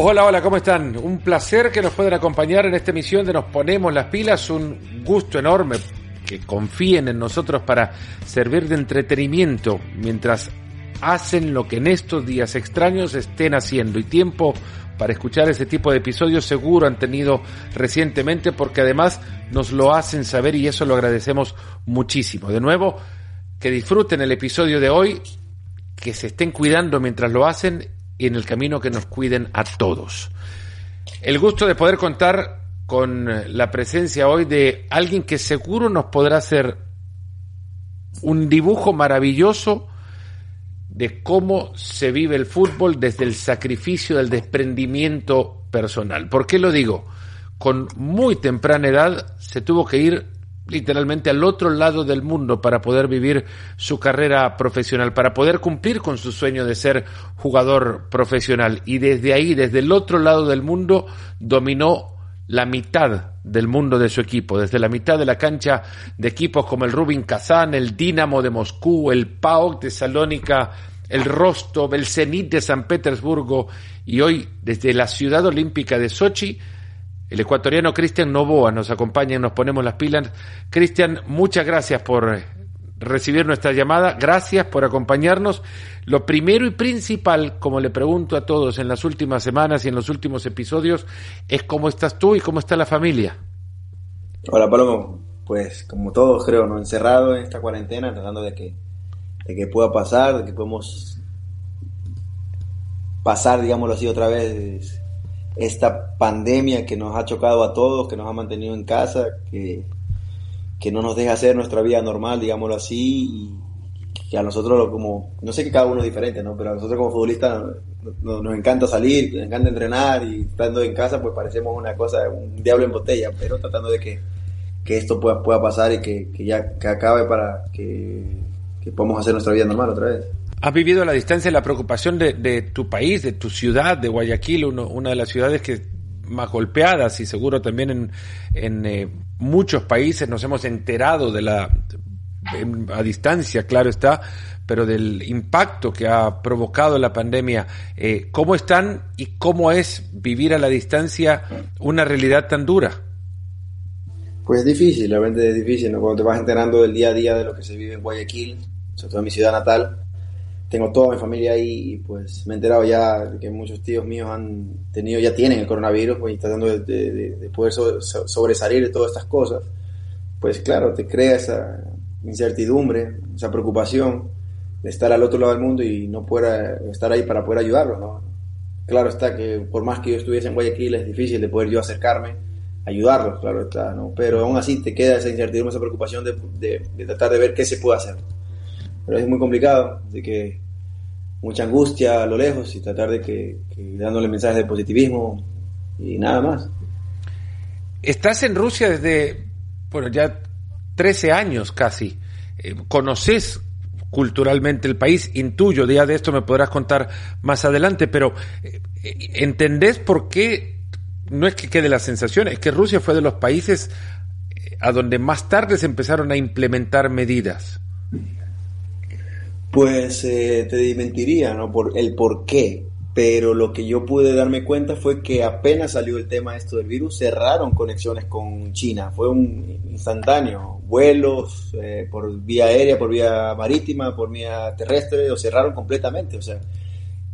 Hola, hola, ¿cómo están? Un placer que nos puedan acompañar en esta emisión de Nos Ponemos las Pilas, un gusto enorme que confíen en nosotros para servir de entretenimiento mientras hacen lo que en estos días extraños estén haciendo y tiempo para escuchar ese tipo de episodios seguro han tenido recientemente porque además nos lo hacen saber y eso lo agradecemos muchísimo. De nuevo, que disfruten el episodio de hoy, que se estén cuidando mientras lo hacen y en el camino que nos cuiden a todos. El gusto de poder contar con la presencia hoy de alguien que seguro nos podrá hacer un dibujo maravilloso de cómo se vive el fútbol desde el sacrificio del desprendimiento personal. ¿Por qué lo digo? Con muy temprana edad se tuvo que ir literalmente al otro lado del mundo para poder vivir su carrera profesional, para poder cumplir con su sueño de ser jugador profesional. Y desde ahí, desde el otro lado del mundo, dominó la mitad del mundo de su equipo, desde la mitad de la cancha de equipos como el Rubin Kazán, el Dinamo de Moscú, el PAOK de Salónica, el Rostov, el Zenit de San Petersburgo y hoy desde la ciudad olímpica de Sochi, el ecuatoriano Cristian Novoa nos acompaña y nos ponemos las pilas. Cristian, muchas gracias por recibir nuestra llamada, gracias por acompañarnos. Lo primero y principal, como le pregunto a todos en las últimas semanas y en los últimos episodios, es cómo estás tú y cómo está la familia. Hola Palomo, pues como todos creo, ¿no? encerrado en esta cuarentena, tratando de que, de que pueda pasar, de que podamos pasar, digámoslo así, otra vez esta pandemia que nos ha chocado a todos, que nos ha mantenido en casa, que, que no nos deja hacer nuestra vida normal, digámoslo así, y que a nosotros como, no sé que cada uno es diferente, ¿no? Pero a nosotros como futbolistas nos, encanta salir, nos encanta entrenar y estando en casa pues parecemos una cosa, un diablo en botella, pero tratando de que, que esto pueda, pueda pasar y que, que ya que acabe para que, que podamos hacer nuestra vida normal otra vez. Has vivido a la distancia la preocupación de, de tu país, de tu ciudad, de Guayaquil, una de las ciudades que más golpeadas y seguro también en, en eh, muchos países nos hemos enterado de la a distancia, claro está, pero del impacto que ha provocado la pandemia. Eh, ¿Cómo están y cómo es vivir a la distancia una realidad tan dura? Pues es difícil, realmente es difícil, ¿no? Cuando te vas enterando del día a día de lo que se vive en Guayaquil, sobre todo en mi ciudad natal, tengo toda mi familia ahí y pues me he enterado ya que muchos tíos míos han tenido, ya tienen el coronavirus pues, y tratando de, de, poder sobresalir de todas estas cosas, pues claro, te crea esa incertidumbre, esa preocupación de estar al otro lado del mundo y no poder estar ahí para poder ayudarlos, ¿no? Claro está que por más que yo estuviese en Guayaquil es difícil de poder yo acercarme, ayudarlos, claro está, ¿no? Pero aún así te queda esa incertidumbre, esa preocupación de tratar de ver qué se puede hacer pero es muy complicado, así que mucha angustia a lo lejos y tratar de que, dándole mensajes de positivismo y nada más. Estás en Rusia desde, bueno, ya 13 años casi. Eh, ¿Conoces culturalmente el país? Intuyo, día de esto me podrás contar más adelante, pero eh, ¿entendés por qué? No es que quede la sensación, es que Rusia fue de los países eh, a donde más tarde se empezaron a implementar medidas. Pues eh, te mentiría, ¿no? Por el por qué. Pero lo que yo pude darme cuenta fue que apenas salió el tema esto del virus, cerraron conexiones con China. Fue un instantáneo. Vuelos eh, por vía aérea, por vía marítima, por vía terrestre, lo cerraron completamente. O sea,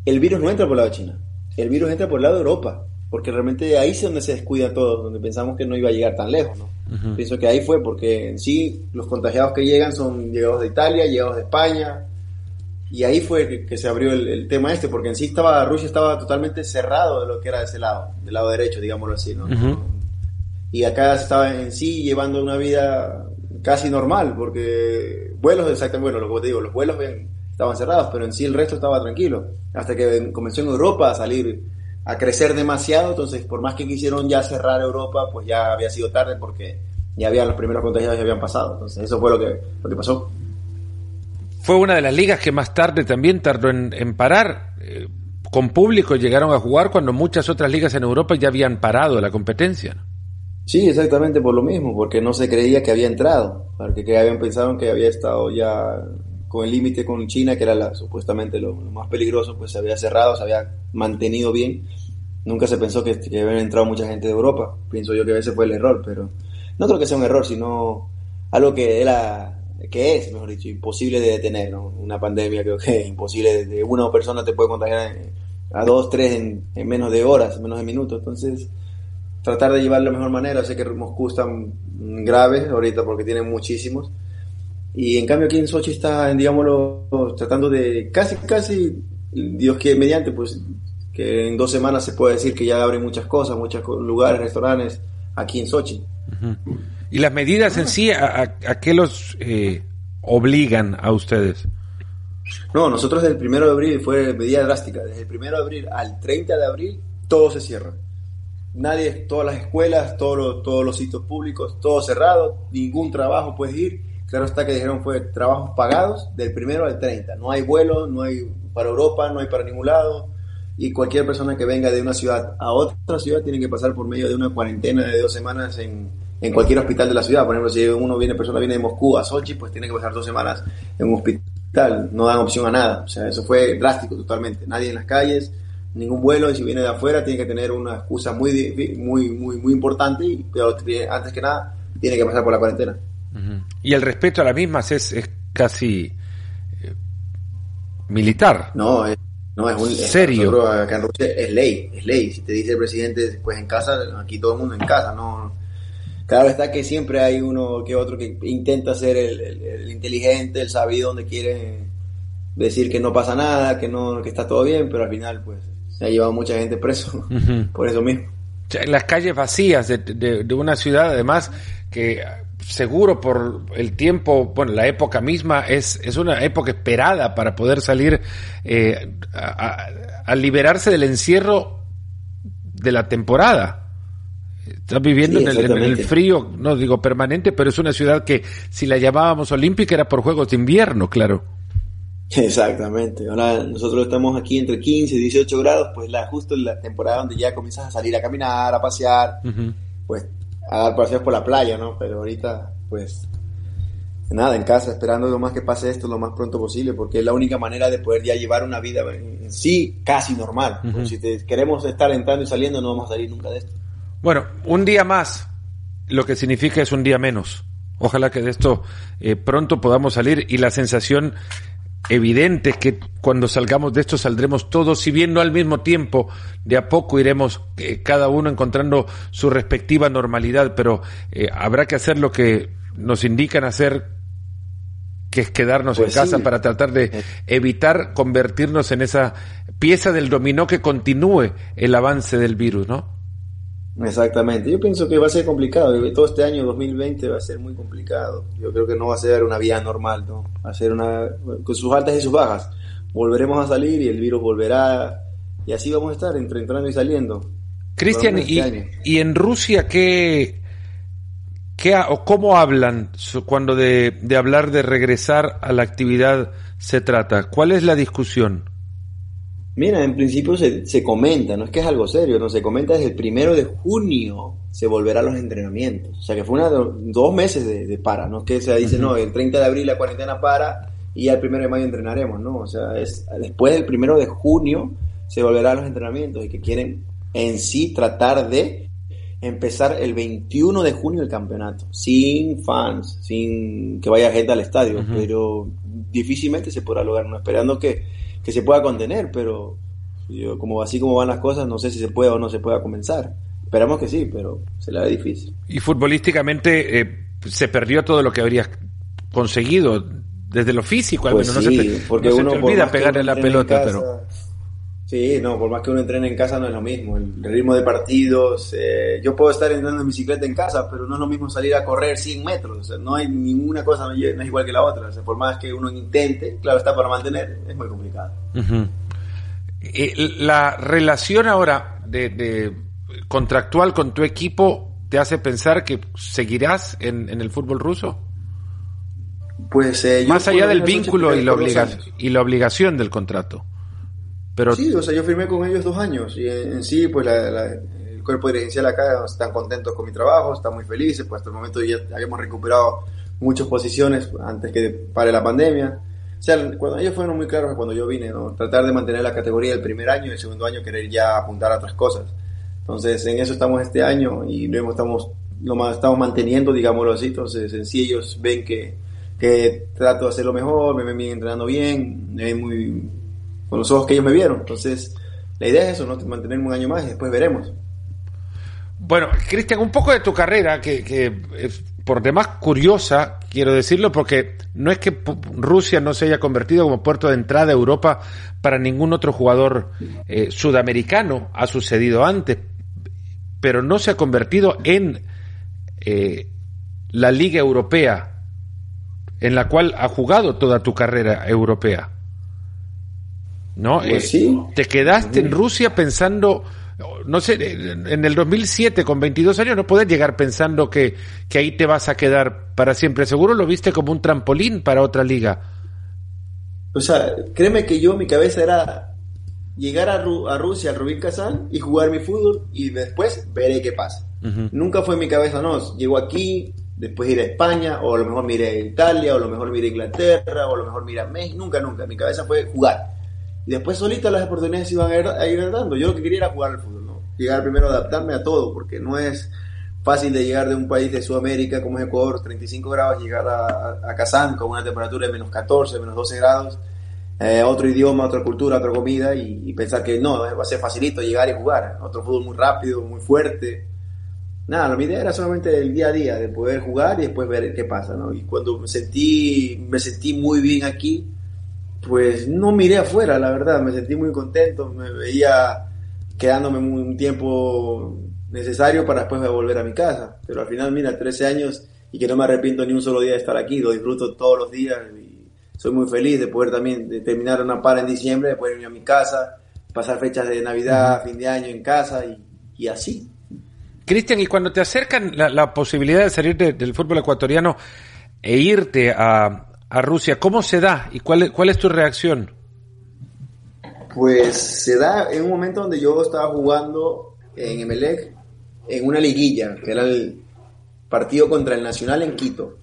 el virus no entra por el lado de China. El virus entra por el lado de Europa. Porque realmente ahí es donde se descuida todo, donde pensamos que no iba a llegar tan lejos, ¿no? Pienso que ahí fue porque en sí los contagiados que llegan son llegados de Italia, llegados de España, y ahí fue que, se abrió el, tema este, porque en sí estaba, Rusia estaba totalmente cerrado de lo que era de ese lado, del lado derecho, digámoslo así, ¿no? Y acá estaba en sí llevando una vida casi normal, porque vuelos, exactamente, bueno, lo que te digo, los vuelos estaban cerrados, pero en sí el resto estaba tranquilo, hasta que comenzó en Europa a salir, a crecer demasiado, entonces por más que quisieron ya cerrar Europa, pues ya había sido tarde porque ya habían los primeros contagiados ya habían pasado, entonces eso fue lo que, lo que pasó. Fue una de las ligas que más tarde también tardó en, parar. Eh, con público llegaron a jugar cuando muchas otras ligas en Europa ya habían parado la competencia. Sí, exactamente por lo mismo, porque no se creía que había entrado, porque que habían pensado que había estado ya con el límite con China, que era supuestamente lo, más peligroso, pues se había cerrado, se había mantenido bien, nunca se pensó que, que habían entrado mucha gente de Europa. Pienso yo que ese fue el error, pero no creo que sea un error, sino algo que era que es, mejor dicho, imposible de detener, ¿no? Una pandemia creo que es imposible, de una persona te puede contagiar a dos, tres en, en menos de horas, en menos de minutos, entonces tratar de llevarlo de la mejor manera, sé que Moscú está grave ahorita porque tienen muchísimos, y en cambio aquí en Sochi está, digámoslo, tratando de casi, casi, Dios que mediante, pues que en dos semanas se puede decir que ya abren muchas cosas, muchos lugares, restaurantes aquí en Sochi. ¿Y las medidas en sí, a, a, qué los eh, obligan a ustedes? No, nosotros desde el primero de abril fue medida drástica. Desde el primero de abril al 30 de abril todo se cierra. Nadie, todas las escuelas, todos los, todos los sitios públicos, todo cerrado, ningún trabajo puedes ir Claro está que dijeron fue trabajos pagados del primero al 30. No hay vuelo, no hay para Europa, no hay para ningún lado. Y cualquier persona que venga de una ciudad a otra ciudad tiene que pasar por medio de una cuarentena de dos semanas en, en cualquier hospital de la ciudad. Por ejemplo, si uno viene, persona viene de Moscú a Sochi, pues tiene que pasar dos semanas en un hospital. No dan opción a nada. O sea, eso fue drástico totalmente. Nadie en las calles, ningún vuelo. Y si viene de afuera, tiene que tener una excusa muy, muy, muy, muy importante. Y, pero antes que nada, tiene que pasar por la cuarentena. Y el respeto a las mismas es, es casi eh, militar. No, es, no, es un serio. acá en Rusia es ley, es ley. Si te dice el presidente, pues en casa, aquí todo el mundo en casa, no. Claro está que siempre hay uno que otro que intenta ser el, inteligente, el sabido, donde quiere decir que no pasa nada, que no, que está todo bien, pero al final, pues, se ha llevado mucha gente preso por eso mismo. Las calles vacías de, de una ciudad, además, que seguro por el tiempo, bueno, la época misma es, es una época esperada para poder salir eh, a, liberarse del encierro de la temporada. Estás viviendo en, el, frío, no digo permanente, pero es una ciudad que si la llamábamos olímpica era por Juegos de Invierno, claro. Exactamente. Ahora nosotros estamos aquí entre 15 y 18 grados, pues la, justo en la temporada donde ya comienzas a salir a caminar, a pasear, pues a dar paseos por la playa, ¿no? Pero ahorita, pues, nada, en casa, esperando lo más que pase esto lo más pronto posible, porque es la única manera de poder ya llevar una vida en sí casi normal. Si queremos estar entrando y saliendo, no vamos a salir nunca de esto. Bueno, un día más, lo que significa es un día menos. Ojalá que de esto eh, pronto podamos salir y la sensación evidente que cuando salgamos de esto saldremos todos, si bien no al mismo tiempo, de a poco iremos eh, cada uno encontrando su respectiva normalidad, pero eh, habrá que hacer lo que nos indican hacer, que es quedarnos en pues casa para tratar de eh. evitar convertirnos en esa pieza del dominó que continúe el avance del virus, ¿no? Exactamente, yo pienso que va a ser complicado, todo este año 2020 va a ser muy complicado, yo creo que no va a ser una vida normal, ¿no? va a ser una, con sus altas y sus bajas, volveremos a salir y el virus volverá y así vamos a estar entre entrando y saliendo. Cristian, y, y, en Rusia qué, qué o cómo hablan cuando de, de hablar de regresar a la actividad se trata? ¿Cuál es la discusión? Mira, en principio se, se, comenta, no es que es algo serio, no se comenta desde el primero de junio se volverá a los entrenamientos. O sea que fue una, dos meses de, para, no es que se dice, no, el 30 de abril la cuarentena para y el primero de mayo entrenaremos, ¿no? O sea, es después del primero de junio se volverá a los entrenamientos y que quieren en sí tratar de empezar el 21 de junio el campeonato, sin fans, sin que vaya gente al estadio, pero difícilmente se podrá lograr, ¿no? esperando que que se pueda contener, pero yo, como así como van las cosas, no sé si se puede o no se pueda comenzar. Esperamos que sí, pero se le da difícil. Y futbolísticamente eh, se perdió todo lo que habrías conseguido desde lo físico, al pues menos. no se te, porque uno, se olvida pegarle la pelota, pero Sí, no, por más que uno entrene en casa no es lo mismo. El ritmo de partidos, eh, yo puedo estar entrando en bicicleta en casa, pero no es lo mismo salir a correr 100 metros. O sea, no hay ninguna cosa, no es igual que la otra. O sea, por más que uno intente, claro está para mantener, es muy complicado. Eh, la relación ahora de, contractual con tu equipo te hace pensar que seguirás en, el fútbol ruso. Pues eh, más allá del vínculo y la, y la obligación del contrato. Pero... Sí, o sea, yo firmé con ellos dos años y en, sí, pues el cuerpo dirigencial acá están contentos con mi trabajo, están muy felices, pues hasta el momento ya habíamos recuperado muchas posiciones antes que pare la pandemia. sea, cuando ellos fueron muy claros cuando yo vine, ¿no? Tratar de mantener la categoría del primer año y el segundo año querer ya apuntar a otras cosas. Entonces, en eso estamos este año y luego estamos, lo más, estamos manteniendo, digámoslo así. Entonces, en sí ellos ven que, que trato de hacerlo mejor, me ven bien entrenando bien, me ven muy, con los ojos que ellos me vieron. Entonces, la idea es eso, ¿no? Mantenerme un año más y después veremos. Bueno, Cristian, un poco de tu carrera, que, es por demás curiosa, quiero decirlo, porque no es que Rusia no se haya convertido como puerto de entrada a Europa para ningún otro jugador eh, sudamericano, ha sucedido antes, pero no se ha convertido en eh, la Liga Europea en la cual ha jugado toda tu carrera europea. ¿No? Pues eh, Te quedaste en Rusia pensando no sé, en el 2007 con 22 años no puedes llegar pensando que, que ahí te vas a quedar para siempre. Seguro lo viste como un trampolín para otra liga. O sea, créeme que yo, mi cabeza era llegar a, a Rusia, al Rubín Kazán y jugar mi fútbol y después veré qué pasa. Nunca fue mi cabeza, no, llego aquí, después ir a España, o a lo mejor miré a Italia, o a lo mejor miré a Inglaterra, o a lo mejor miré a México, nunca, nunca. Mi cabeza fue jugar. Después solita las oportunidades iban a ir, dando. Yo lo que quería era jugar al fútbol, ¿no? Llegar primero adaptarme a todo, porque no es fácil de llegar de un país de Sudamérica como es Ecuador, 35 grados, llegar a, a, Kazán con una temperatura de menos 14, menos 12 grados, eh, otro idioma, otra cultura, otra comida, y, pensar que no, va a ser facilito llegar y jugar. Otro fútbol muy rápido, muy fuerte. Nada, mi idea era solamente el día a día, de poder jugar y después ver qué pasa, ¿no? Y cuando me sentí, me sentí muy bien aquí, pues no miré afuera, la verdad, me sentí muy contento, me veía quedándome un tiempo necesario para después volver a mi casa, pero al final, mira, 13 años y que no me arrepiento ni un solo día de estar aquí, lo disfruto todos los días y soy muy feliz de poder también de terminar una para en diciembre, de poder ir a mi casa, pasar fechas de Navidad, fin de año en casa y, así. Cristian, y cuando te acercan la, posibilidad de salir del fútbol ecuatoriano e irte a, a Rusia. ¿Cómo se da y cuál, cuál es tu reacción? Pues se da en un momento donde yo estaba jugando en Emelec en una liguilla, que era el partido contra el Nacional en Quito.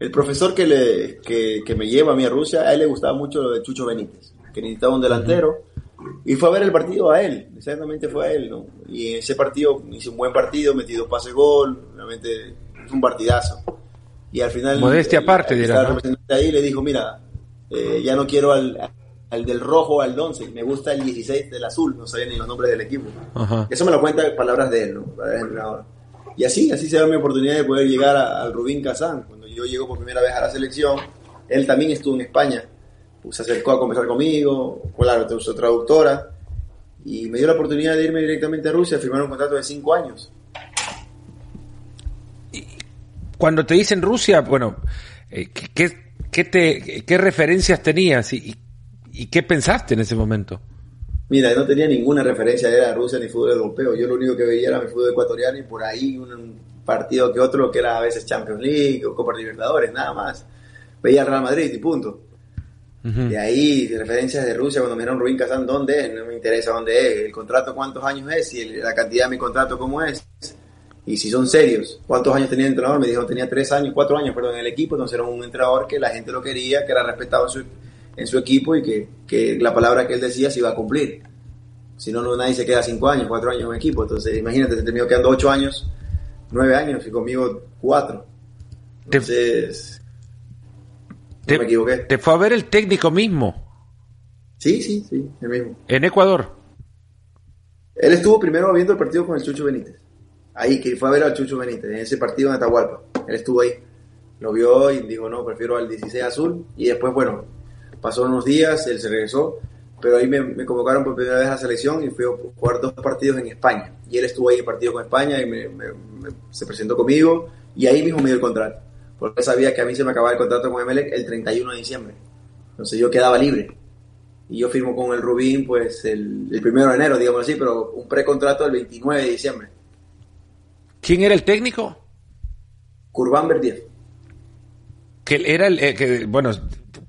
El profesor que, le, que, me lleva a mí a Rusia, a él le gustaba mucho lo de Chucho Benítez, que necesitaba un delantero, y fue a ver el partido a él, exactamente fue a él, ¿no? Y en ese partido hice un buen partido, metí dos pase gol, realmente fue un partidazo. Y al final. Modestia aparte, dirá. ahí le dijo: Mira, eh, ya no quiero al, al del rojo al 11, me gusta el 16 del azul, no sabía ni los nombres del equipo. Eso me lo cuenta palabras de él, ¿no? Y así, así se da mi oportunidad de poder llegar al Rubín Kazán. Cuando yo llego por primera vez a la selección, él también estuvo en España. Pues, se acercó a conversar conmigo, claro, su traductora, y me dio la oportunidad de irme directamente a Rusia a firmar un contrato de cinco años. Cuando te dicen Rusia, bueno, eh, ¿qué, qué, te, qué referencias tenías y, y, qué pensaste en ese momento? Mira, no tenía ninguna referencia de Rusia ni fútbol europeo. Yo lo único que veía era mi fútbol ecuatoriano y por ahí un partido que otro que era a veces Champions League o Copa Libertadores, nada más. Veía al Real Madrid y punto. De ahí, referencias de Rusia, cuando me dieron Rubín Kazán, ¿dónde es? No me interesa dónde es. El contrato, ¿cuántos años es? Y la cantidad de mi contrato, ¿cómo es? Y si son serios, ¿cuántos años tenía el entrenador? Me dijo, tenía tres años, cuatro años, perdón, en el equipo, entonces era un entrenador que la gente lo quería, que era respetado en su, en su equipo y que, que, la palabra que él decía se iba a cumplir. Si no, no nadie se queda cinco años, cuatro años en un equipo. Entonces, imagínate, se terminó quedando ocho años, nueve años y conmigo cuatro. Entonces, te, me equivoqué. ¿Te fue a ver el técnico mismo? Sí, sí, sí, el mismo. ¿En Ecuador? Él estuvo primero viendo el partido con el Chucho Benítez ahí, que fue a ver al Chucho Benítez, en ese partido en Atahualpa. Él estuvo ahí, lo vio y dijo, no, prefiero al 16 azul. Y después, bueno, pasó unos días, él se regresó, pero ahí me, convocaron por primera vez a la selección y fui a jugar dos partidos en España. Y él estuvo ahí en partido con España y se presentó conmigo y ahí mismo me dio el contrato. Porque sabía que a mí se me acababa el contrato con Emelec el 31 de diciembre. Entonces yo quedaba libre. Y yo firmo con el Rubín pues el, el primero de enero, digamos así, pero un precontrato el 29 de diciembre. ¿Quién era el técnico? Curván Verdier. Que era el eh, que, bueno,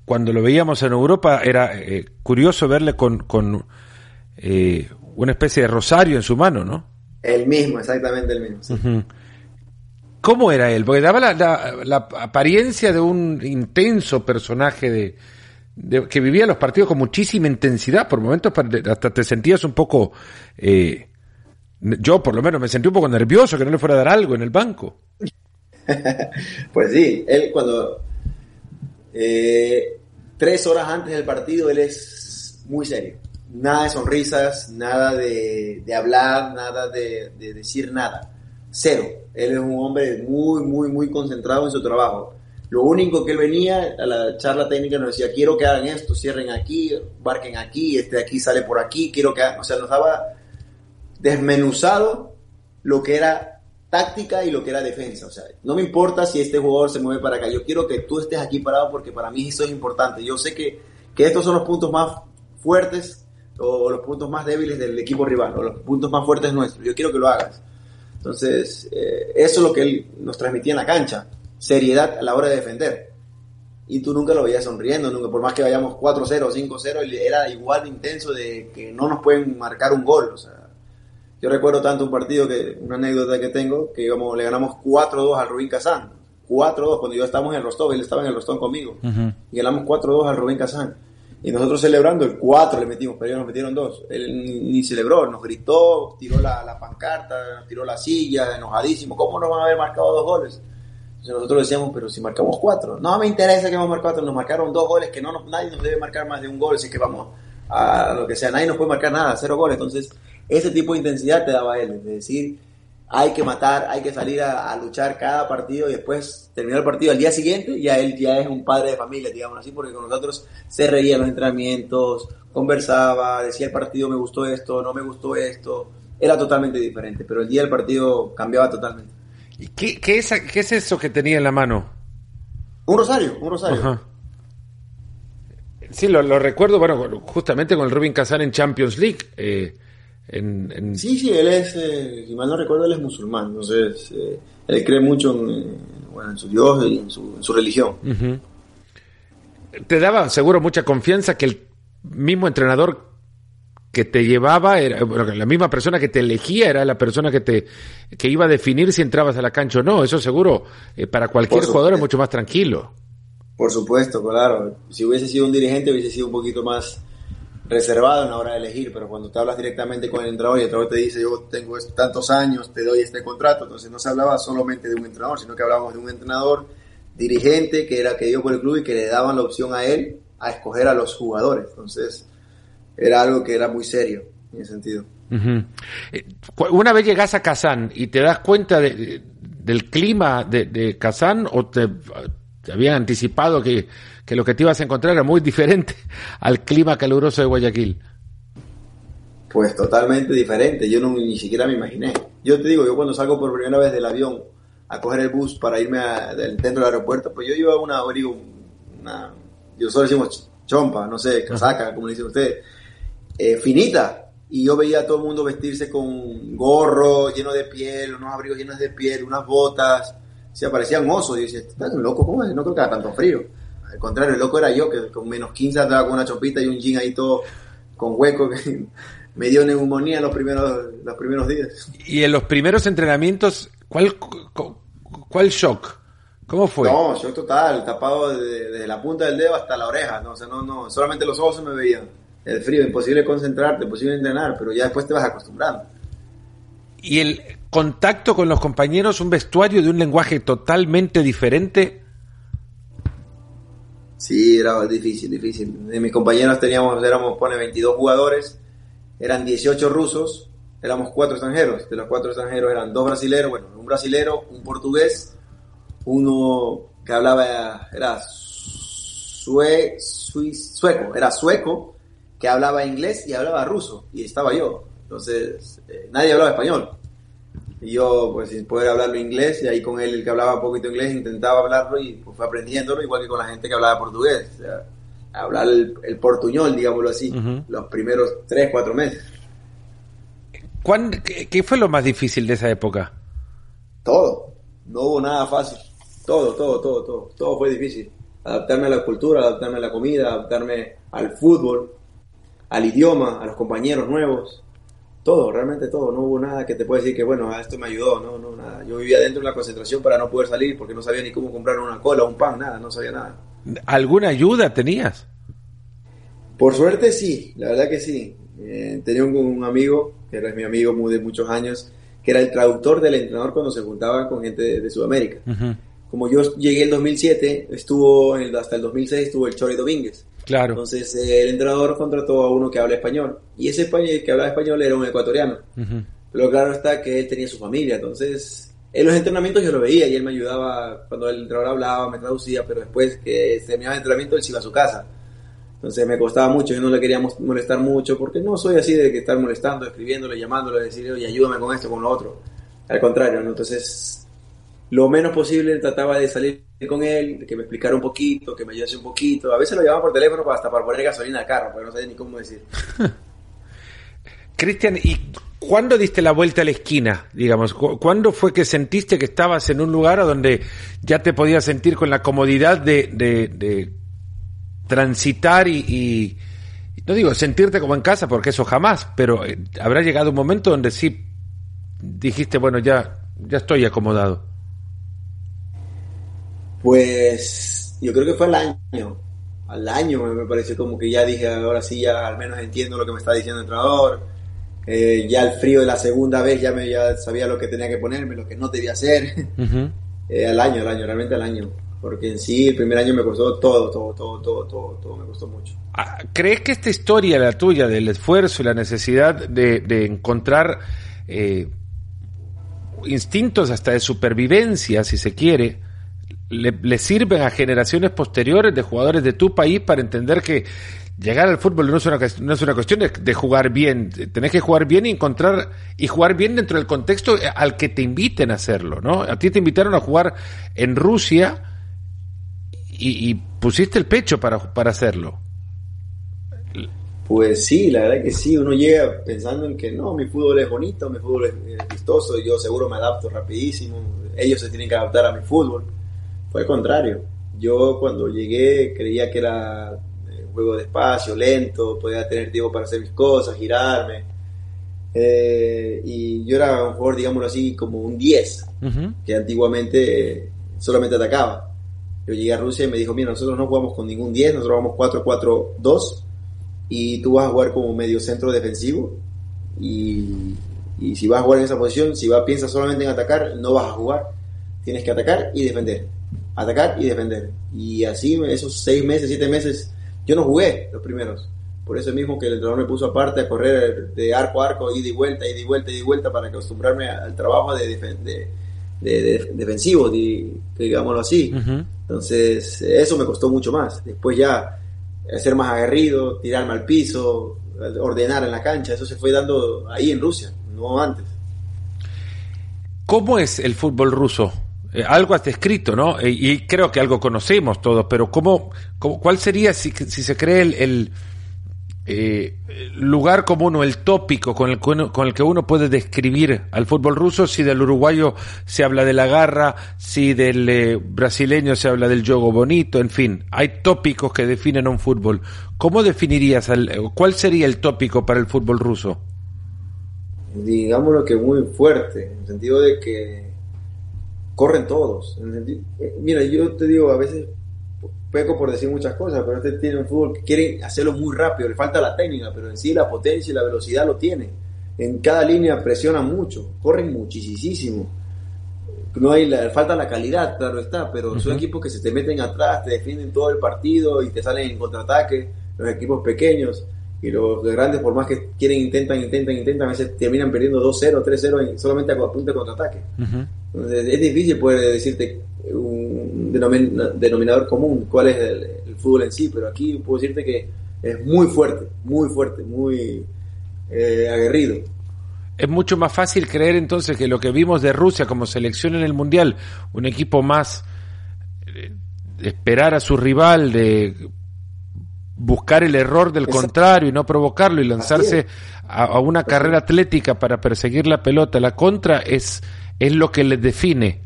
cuando lo veíamos en Europa era eh, curioso verle con, con eh, una especie de rosario en su mano, ¿no? El mismo, exactamente el mismo. ¿Cómo era él? Porque daba la, apariencia de un intenso personaje de, que vivía los partidos con muchísima intensidad, por momentos hasta te sentías un poco, eh, yo por lo menos me sentí un poco nervioso que no le fuera a dar algo en el banco. pues sí, él cuando eh, tres horas antes del partido él es muy serio, nada de sonrisas, nada de, hablar, nada de, de decir nada, cero. Él es un hombre muy, muy, muy concentrado en su trabajo lo único que él venía a la charla técnica nos decía, quiero que hagan esto, cierren aquí, barquen aquí, este de aquí sale por aquí, quiero que O sea, nos daba desmenuzado lo que era táctica y lo que era defensa. O sea, no me importa si este jugador se mueve para acá, yo quiero que tú estés aquí parado porque para mí eso es importante. Yo sé que, que estos son los puntos más fuertes o los puntos más débiles del equipo rival, o los puntos más fuertes nuestros. Yo quiero que lo hagas. Entonces, eh, eso es lo que él nos transmitía en la cancha seriedad a la hora de defender. Y tú nunca lo veías sonriendo, nunca, por más que vayamos 4-0, 5-0, era igual de intenso de que no nos pueden marcar un gol. O sea, yo recuerdo tanto un partido, que una anécdota que tengo, que íbamos, le ganamos 4-2 al Rubín Kazán. 4-2, cuando yo estábamos en el Rostov, él estaba en el Rostov conmigo. Y ganamos 4-2 al Rubín Kazán. Y nosotros celebrando el 4 le metimos, pero ellos nos metieron 2. Él ni, celebró, nos gritó, tiró la, la pancarta, tiró la silla, enojadísimo. ¿Cómo nos van a haber marcado dos goles? nosotros decíamos, pero si marcamos cuatro, no me interesa que vamos a marcar cuatro, nos marcaron dos goles, que no nos, nadie nos debe marcar más de un gol, así que vamos a lo que sea, nadie nos puede marcar nada, cero goles. Entonces, ese tipo de intensidad te daba él, es decir, hay que matar, hay que salir a, luchar cada partido y después terminar el partido al día siguiente, ya él ya es un padre de familia, digamos así, porque con nosotros se reía en los entrenamientos, conversaba, decía el partido me gustó esto, no me gustó esto, era totalmente diferente, pero el día del partido cambiaba totalmente. ¿Y qué, qué, es, qué es eso que tenía en la mano? Un rosario, un rosario. Sí, lo, recuerdo, bueno, justamente con el Rubin Kazan en Champions League. Eh, en, Sí, sí, él es, eh, si mal no recuerdo, él es musulmán, entonces eh, él cree mucho en, bueno, en, su Dios y en su, religión. Te daba seguro mucha confianza que el mismo entrenador que te llevaba, era, la misma persona que te elegía era la persona que te que iba a definir si entrabas a la cancha o no. Eso seguro eh, para cualquier jugador es mucho más tranquilo. Por supuesto, claro. Si hubiese sido un dirigente hubiese sido un poquito más reservado en la hora de elegir, pero cuando te hablas directamente con el entrenador y el entrenador te dice yo tengo tantos años, te doy este contrato, entonces no se hablaba solamente de un entrenador, sino que hablábamos de un entrenador dirigente que era que dio por el club y que le daban la opción a él a escoger a los jugadores. Entonces, era algo que era muy serio en ese sentido. Eh, una vez llegas a Kazán y te das cuenta de, del clima de, de Kazán o te, habían anticipado que, que, lo que te ibas a encontrar era muy diferente al clima caluroso de Guayaquil. Pues totalmente diferente, yo no, ni siquiera me imaginé. Yo te digo, yo cuando salgo por primera vez del avión a coger el bus para irme dentro del aeropuerto, pues yo llevaba una, abrigo, una, yo solo decimos chompa, no sé, casaca, como dice usted eh, finita. Y yo veía a todo el mundo vestirse con gorro lleno de piel, unos abrigos llenos de piel, unas botas. Se parecían osos. Y yo decía, ¿estás loco? ¿Cómo es? No creo que haga tanto frío. Al contrario, el loco era yo, que con menos 15 andaba con una chopita y un jean ahí todo con hueco que me dio neumonía los primeros, los primeros días. Y en los primeros entrenamientos, ¿cuál, cuál shock? ¿Cómo fue? No, shock total, tapado desde, la punta del dedo hasta la oreja. No, o sea, no, no, solamente los ojos se me veían el frío, imposible concentrarte, imposible entrenar, pero ya después te vas acostumbrando. Y el contacto con los compañeros, un vestuario de un lenguaje totalmente diferente. Sí, era difícil, difícil. De mis compañeros teníamos, éramos, pone 22 jugadores, eran 18 rusos, éramos cuatro extranjeros. De los cuatro extranjeros eran dos brasileros, bueno, un brasilero, un portugués, uno que hablaba, era sue, sueco, era sueco, que hablaba inglés y hablaba ruso, y estaba yo. Entonces, eh, nadie hablaba español. Y yo, pues, sin poder hablarlo inglés, y ahí con él, el que hablaba un poquito inglés, intentaba hablarlo y pues, fue aprendiéndolo, igual que con la gente que hablaba portugués. O sea, hablar el, portuñol, digámoslo así, los primeros tres, cuatro meses. qué, fue lo más difícil de esa época? Todo. No hubo nada fácil. Todo, todo, todo, todo. Todo fue difícil. Adaptarme a la cultura, adaptarme a la comida, adaptarme al fútbol al idioma, a los compañeros nuevos, todo, realmente todo. No hubo nada que te pueda decir que, bueno, esto me ayudó, no, no, nada. Yo vivía dentro de la concentración para no poder salir porque no sabía ni cómo comprar una cola un pan, nada, no sabía nada. ¿Alguna ayuda tenías? Por suerte sí, la verdad que sí. Eh, tenía un, amigo, que era mi amigo muy de muchos años, que era el traductor del entrenador cuando se juntaba con gente de, Sudamérica. Como yo llegué en 2007, estuvo hasta el 2006 estuvo el Chori Domínguez. Claro. Entonces el entrenador contrató a uno que habla español y ese español que hablaba español era un ecuatoriano. Pero claro está que él tenía su familia, entonces en los entrenamientos yo lo veía y él me ayudaba cuando el entrenador hablaba, me traducía, pero después que terminaba el entrenamiento él se iba a su casa. Entonces me costaba mucho, yo no le quería molestar mucho porque no soy así de que estar molestando, escribiéndole, llamándole, decirle, oye, ayúdame con esto, con lo otro. Al contrario, ¿no? Entonces, lo menos posible trataba de salir con él, que me explicara un poquito, que me ayudase un poquito. A veces lo llamaba por teléfono hasta para poner gasolina al carro, porque no sabía ni cómo decir. Cristian, ¿y cuándo diste la vuelta a la esquina? Digamos, ¿cuándo fue que sentiste que estabas en un lugar donde ya te podías sentir con la comodidad de, de transitar y, no digo sentirte como en casa, porque eso jamás, pero eh, habrá llegado un momento donde sí dijiste, bueno, ya, ya estoy acomodado. Pues yo creo que fue al año, al año me pareció como que ya dije, ahora sí, ya al menos entiendo lo que me está diciendo el entrenador. Eh, ya el frío de la segunda vez ya me ya sabía lo que tenía que ponerme, lo que no debía hacer. Eh, al año, al año, realmente al año porque en sí el primer año me costó todo, todo, todo, todo, todo, todo me costó mucho. Ah, ¿Crees que esta historia, la tuya, del esfuerzo y la necesidad de, encontrar eh, instintos hasta de supervivencia, si se quiere, le, sirven a generaciones posteriores de jugadores de tu país para entender que llegar al fútbol no es una, no es una cuestión de, jugar bien, tenés que jugar bien y encontrar y jugar bien dentro del contexto al que te inviten a hacerlo, ¿no? A ti te invitaron a jugar en Rusia y, pusiste el pecho para, para hacerlo. Pues sí, la verdad que sí, uno llega pensando en que no, mi fútbol es bonito, mi fútbol es, vistoso, yo seguro me adapto rapidísimo, ellos se tienen que adaptar a mi fútbol. Fue contrario, yo cuando llegué creía que era eh, un juego despacio, lento, podía tener tiempo para hacer mis cosas, girarme. Eh, y yo era un jugador, digámoslo así, como un 10, que antiguamente solamente atacaba. Yo llegué a Rusia y me dijo, mira, nosotros no jugamos con ningún 10, nosotros vamos 4-4-2 y tú vas a jugar como medio centro defensivo y, y, si vas a jugar en esa posición, si vas, piensas solamente en atacar, no vas a jugar. Tienes que atacar y defender. Atacar y defender. Y así esos seis meses, siete meses, yo no jugué los primeros. Por eso mismo que el entrenador me puso aparte a correr de arco a arco, ida y vuelta, ida y vuelta, ida y vuelta, para acostumbrarme al trabajo de, de, de, defensivo, digámoslo así. Entonces, eso me costó mucho más. Después ya ser más aguerrido, tirarme al piso, ordenar en la cancha, eso se fue dando ahí en Rusia, no antes. ¿Cómo es el fútbol ruso? Eh, algo has escrito, ¿no? Eh, y creo que algo conocemos todos, pero ¿cómo, cuál sería, si, si se cree, el eh, lugar común o el tópico con el, con el que uno puede describir al fútbol ruso, si del uruguayo se habla de la garra, si del brasileño se habla del juego bonito, en fin, hay tópicos que definen un fútbol. ¿Cómo definirías, cuál sería el tópico para el fútbol ruso? Digámoslo que muy fuerte, en el sentido de que corren todos. Eh, mira, yo te digo, a veces peco por decir muchas cosas, pero este tiene un fútbol que quiere hacerlo muy rápido, le falta la técnica, pero en sí la potencia y la velocidad lo tiene. En cada línea presiona mucho, corren muchísimo. No hay la, falta la calidad, claro está, pero son equipos que se te meten atrás, te defienden todo el partido y te salen en contraataque, los equipos pequeños y los grandes por más que quieren, intentan, intentan, intentan, a veces terminan perdiendo 2-0, 3-0 solamente a punto de contraataque. Es difícil poder decirte un denominador común cuál es el, fútbol en sí, pero aquí puedo decirte que es muy fuerte, muy fuerte, muy eh, aguerrido. Es mucho más fácil creer entonces que lo que vimos de Rusia como selección en el Mundial, un equipo más de esperar a su rival, de buscar el error del contrario y no provocarlo y lanzarse a, una carrera atlética para perseguir la pelota, la contra es, es lo que les define.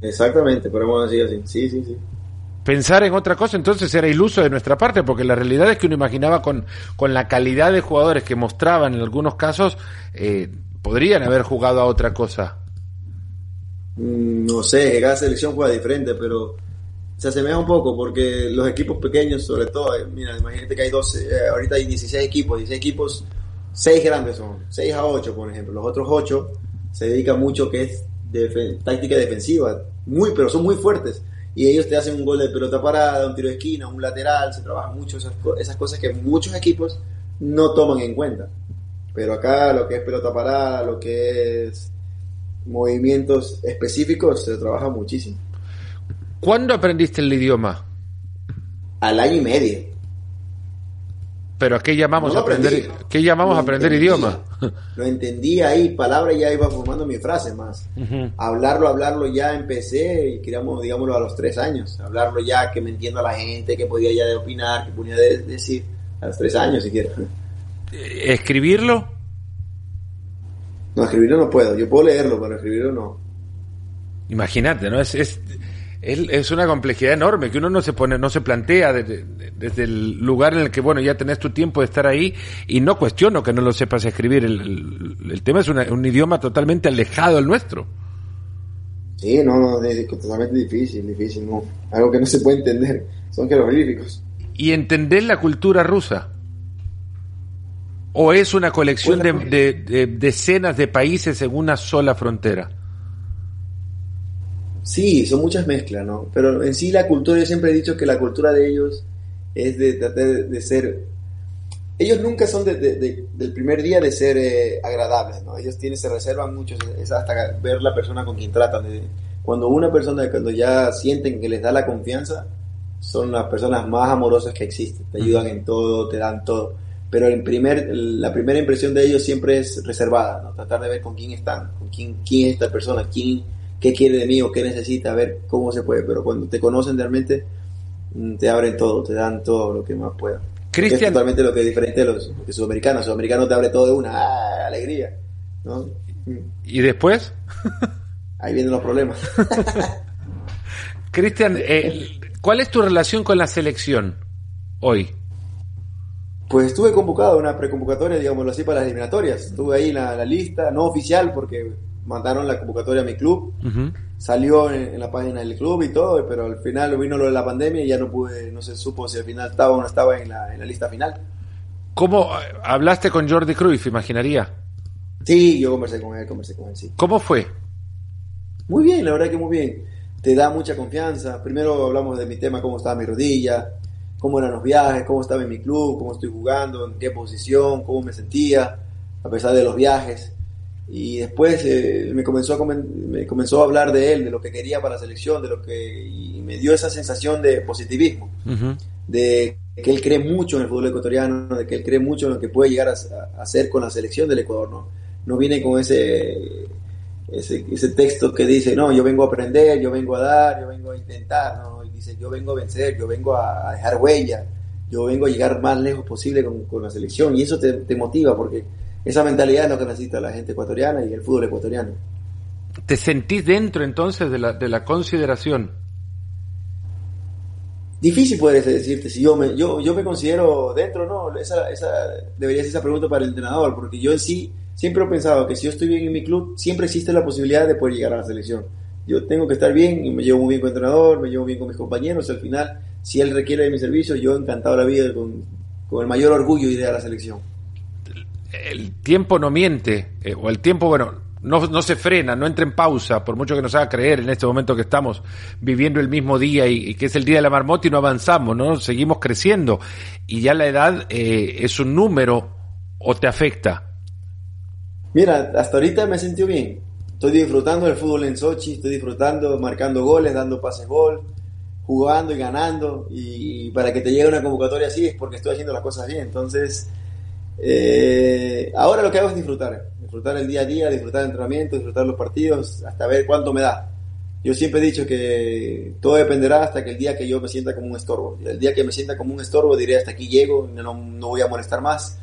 Exactamente, podemos decir así, sí, sí, sí. Pensar en otra cosa entonces era iluso de nuestra parte, porque la realidad es que uno imaginaba con, con la calidad de jugadores que mostraban en algunos casos, eh, podrían haber jugado a otra cosa. Mm, no sé, cada selección juega diferente, pero se asemeja un poco porque los equipos pequeños, sobre todo, eh, mira, imagínate que hay 12, eh, ahorita hay 16 equipos, 16 equipos, 6 grandes son, 6 a 8 por ejemplo, los otros 8 se dedican mucho que es de, táctica defensiva, muy, pero son muy fuertes y ellos te hacen un gol de pelota parada, un tiro de esquina, un lateral, se trabajan mucho esas, esas cosas que muchos equipos no toman en cuenta. Pero acá lo que es pelota parada, lo que es movimientos específicos, se trabaja muchísimo. ¿Cuándo aprendiste el idioma? Al año y medio. ¿Pero a qué llamamos aprender, ¿qué llamamos aprender idioma? Lo entendí ahí, palabra ya iba formando mi frase más. Hablarlo, hablarlo ya empecé, y queríamos, digámoslo, a los tres años. Hablarlo ya, que me entienda la gente, que podía ya de opinar, que podía decir, a los tres años siquiera. ¿Escribirlo? No, escribirlo no puedo. Yo puedo leerlo, pero escribirlo no. Imagínate, ¿no? Es, es, es, una complejidad enorme que uno no se pone, no se plantea desde, el lugar en el que, bueno, ya tenés tu tiempo de estar ahí y no cuestiono que no lo sepas escribir. El, tema es un idioma totalmente alejado del nuestro. Sí, no, no, es totalmente difícil, difícil, no. Algo que no se puede entender. Son jeroglíficos. ¿Y entender la cultura rusa? ¿O es una colección de decenas de países en una sola frontera? Sí, son muchas mezclas, ¿no? Pero en sí la cultura, yo siempre he dicho que la cultura de ellos es de tratar de, ser... Ellos nunca son del primer día de ser eh, agradables, ¿no? Ellos tienen, se reservan mucho, es hasta ver la persona con quien tratan. cuando una persona, cuando ya sienten que les da la confianza, son las personas más amorosas que existen. Te ayudan en todo, te dan todo. Pero el primer, la primera impresión de ellos siempre es reservada, ¿no? Tratar de ver con quién están, con quién, quién es esta persona, quién qué quiere de mí o qué necesita, a ver cómo se puede. Pero cuando te conocen realmente, mm, te abren todo, te dan todo lo que más puedan. Cristian. Es totalmente lo que es diferente de los, sudamericanos. Los sudamericanos te abren todo de una ¡ah! alegría. ¿no? ¿Y después? Ahí vienen los problemas. Cristian, eh, ¿cuál es tu relación con la selección hoy? Pues estuve convocado a una preconvocatoria, digámoslo así, para las eliminatorias. Estuve ahí en la lista, no oficial, porque mandaron la convocatoria a mi club, salió en, la página del club y todo, pero al final vino lo de la pandemia y ya no pude, no se supo si al final estaba o no estaba en la, lista final. ¿Cómo hablaste con Jordi Cruyff, imaginaría? Sí, yo conversé con él, conversé con él, sí. ¿Cómo fue? Muy bien, la verdad que muy bien. Te da mucha confianza. Primero hablamos de mi tema, cómo estaba mi rodilla, cómo eran los viajes, cómo estaba en mi club, cómo estoy jugando, en qué posición, cómo me sentía, a pesar de los viajes y después eh, me comenzó a me comenzó a hablar de él de lo que quería para la selección de lo que y me dio esa sensación de positivismo. De que él cree mucho en el fútbol ecuatoriano de que él cree mucho en lo que puede llegar a, hacer con la selección del Ecuador no no viene con ese, ese, ese texto que dice no yo vengo a aprender yo vengo a dar yo vengo a intentar no y dice yo vengo a vencer yo vengo a, dejar huella yo vengo a llegar más lejos posible con, con la selección y eso te, te motiva porque esa mentalidad es lo que necesita la gente ecuatoriana y el fútbol ecuatoriano. ¿Te sentís dentro entonces de la, de la consideración? Difícil puede decirte si yo me, yo, yo me considero dentro no. Esa, esa debería ser esa pregunta para el entrenador, porque yo en sí siempre he pensado que si yo estoy bien en mi club, siempre existe la posibilidad de poder llegar a la selección. Yo tengo que estar bien y me llevo muy bien con el entrenador, me llevo bien con mis compañeros. Al final, si él requiere de mi servicio, yo encantado la vida con, con el mayor orgullo iré a la selección el tiempo no miente, eh, o el tiempo, bueno, no, no, se frena, no entra en pausa, por mucho que nos haga creer en este momento que estamos viviendo el mismo día y, que es el día de la marmota y no avanzamos, ¿no? Seguimos creciendo y ya la edad eh, es un número o te afecta. Mira, hasta ahorita me sentido bien. Estoy disfrutando del fútbol en Sochi, estoy disfrutando, marcando goles, dando pases gol, jugando y ganando. Y para que te llegue una convocatoria así es porque estoy haciendo las cosas bien. Entonces, eh, ahora lo que hago es disfrutar, disfrutar el día a día, disfrutar el entrenamiento, disfrutar los partidos, hasta ver cuánto me da. Yo siempre he dicho que todo dependerá hasta que el día que yo me sienta como un estorbo. El día que me sienta como un estorbo diré hasta aquí llego, no, no voy a molestar más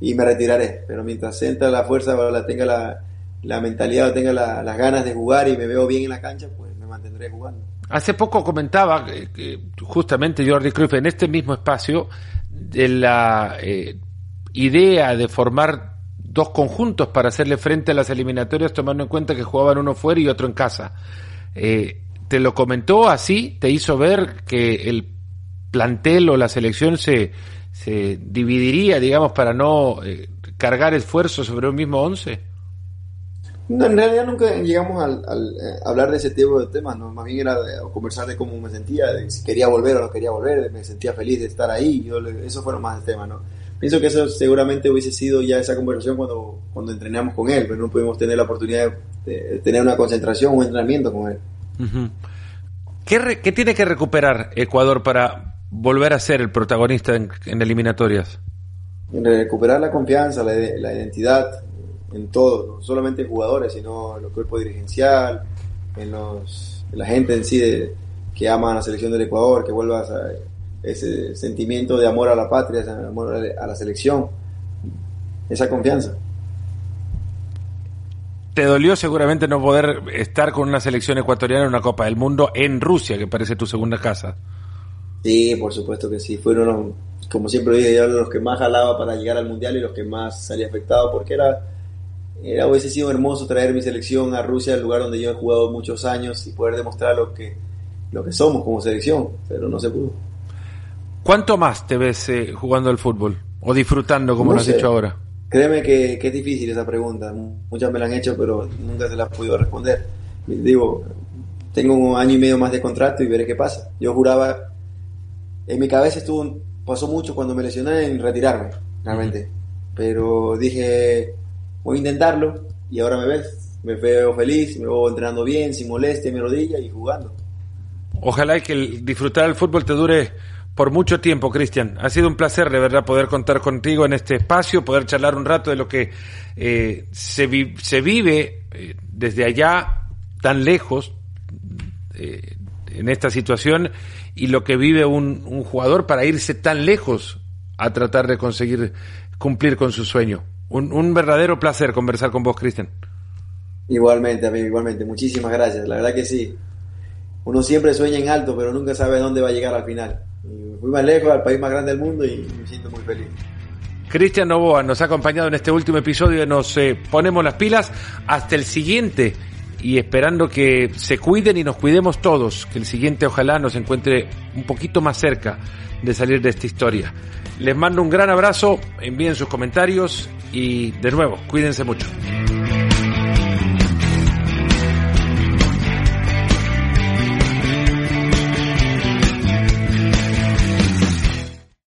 y me retiraré. Pero mientras sienta la fuerza, la, tenga la, la mentalidad, tenga las ganas de jugar y me veo bien en la cancha, pues me mantendré jugando. Hace poco comentaba justamente Jordi Cruyff en este mismo espacio de la eh, idea de formar dos conjuntos para hacerle frente a las eliminatorias tomando en cuenta que jugaban uno fuera y otro en casa. Eh, te lo comentó así? ¿Te hizo ver que el plantel o la selección se, se dividiría, digamos, para no eh, cargar esfuerzo sobre un mismo once? No, en realidad nunca llegamos al, eh, hablar de ese tipo de temas, ¿no? más bien era de, conversar de cómo me sentía, de si quería volver o no quería volver, me sentía feliz de estar ahí, yo, eso fueron más el tema, ¿no? Pienso que eso seguramente hubiese sido ya esa conversación cuando, cuando entrenamos con él, pero no pudimos tener la oportunidad de, tener una concentración un entrenamiento con él. ¿Qué, ¿Qué, tiene que recuperar Ecuador para volver a ser el protagonista en, eliminatorias? Recuperar la confianza, la, la identidad, en todo, no solamente en jugadores, sino en los cuerpos dirigencial, en, los, la gente en sí de, que ama a la selección del Ecuador, que vuelva a ese sentimiento de amor a la patria, ese amor a la selección, esa confianza. Te dolió seguramente no poder estar con una selección ecuatoriana en una Copa del Mundo en Rusia, que parece tu segunda casa. Sí, por supuesto que sí. Fueron, como siempre dije, los que más jalaba para llegar al Mundial y los que más salía afectado, porque era era, hubiese sido hermoso traer mi selección a Rusia, el lugar donde yo he jugado muchos años, y poder demostrar lo que, lo que somos como selección, pero no se pudo. ¿Cuánto más te ves eh, jugando al fútbol? ¿O disfrutando, como lo has dicho ahora? Créeme que, es difícil esa pregunta. Muchas me la han hecho, pero nunca se la he podido responder. Digo, tengo un año y medio más de contrato y veré qué pasa. Yo juraba, en mi cabeza estuvo, pasó mucho cuando me lesioné en retirarme, realmente. Pero dije, voy a intentarlo y ahora me ves, me veo feliz, me veo entrenando bien, sin molestia en mi rodilla y jugando. Ojalá que el disfrutar el fútbol te dure por mucho tiempo, Cristian. Ha sido un placer, de verdad, poder contar contigo en este espacio, poder charlar un rato de lo que eh, se, vive eh, desde allá, tan lejos, eh, en esta situación, y lo que vive un, un jugador para irse tan lejos a tratar de conseguir cumplir con su sueño. Un, un verdadero placer conversar con vos, Cristian. Igualmente, amigo, igualmente. Muchísimas gracias. La verdad que sí. Uno siempre sueña en alto, pero nunca sabe dónde va a llegar al final. Fui más lejos, al país más grande del mundo y me siento muy feliz. Cristian Novoa nos ha acompañado en este último episodio Nos eh, Ponemos las Pilas. Hasta el siguiente y esperando que se cuiden y nos cuidemos todos, que el siguiente ojalá nos encuentre un poquito más cerca de salir de esta historia. Les mando un gran abrazo, envíen sus comentarios y de nuevo, cuídense mucho.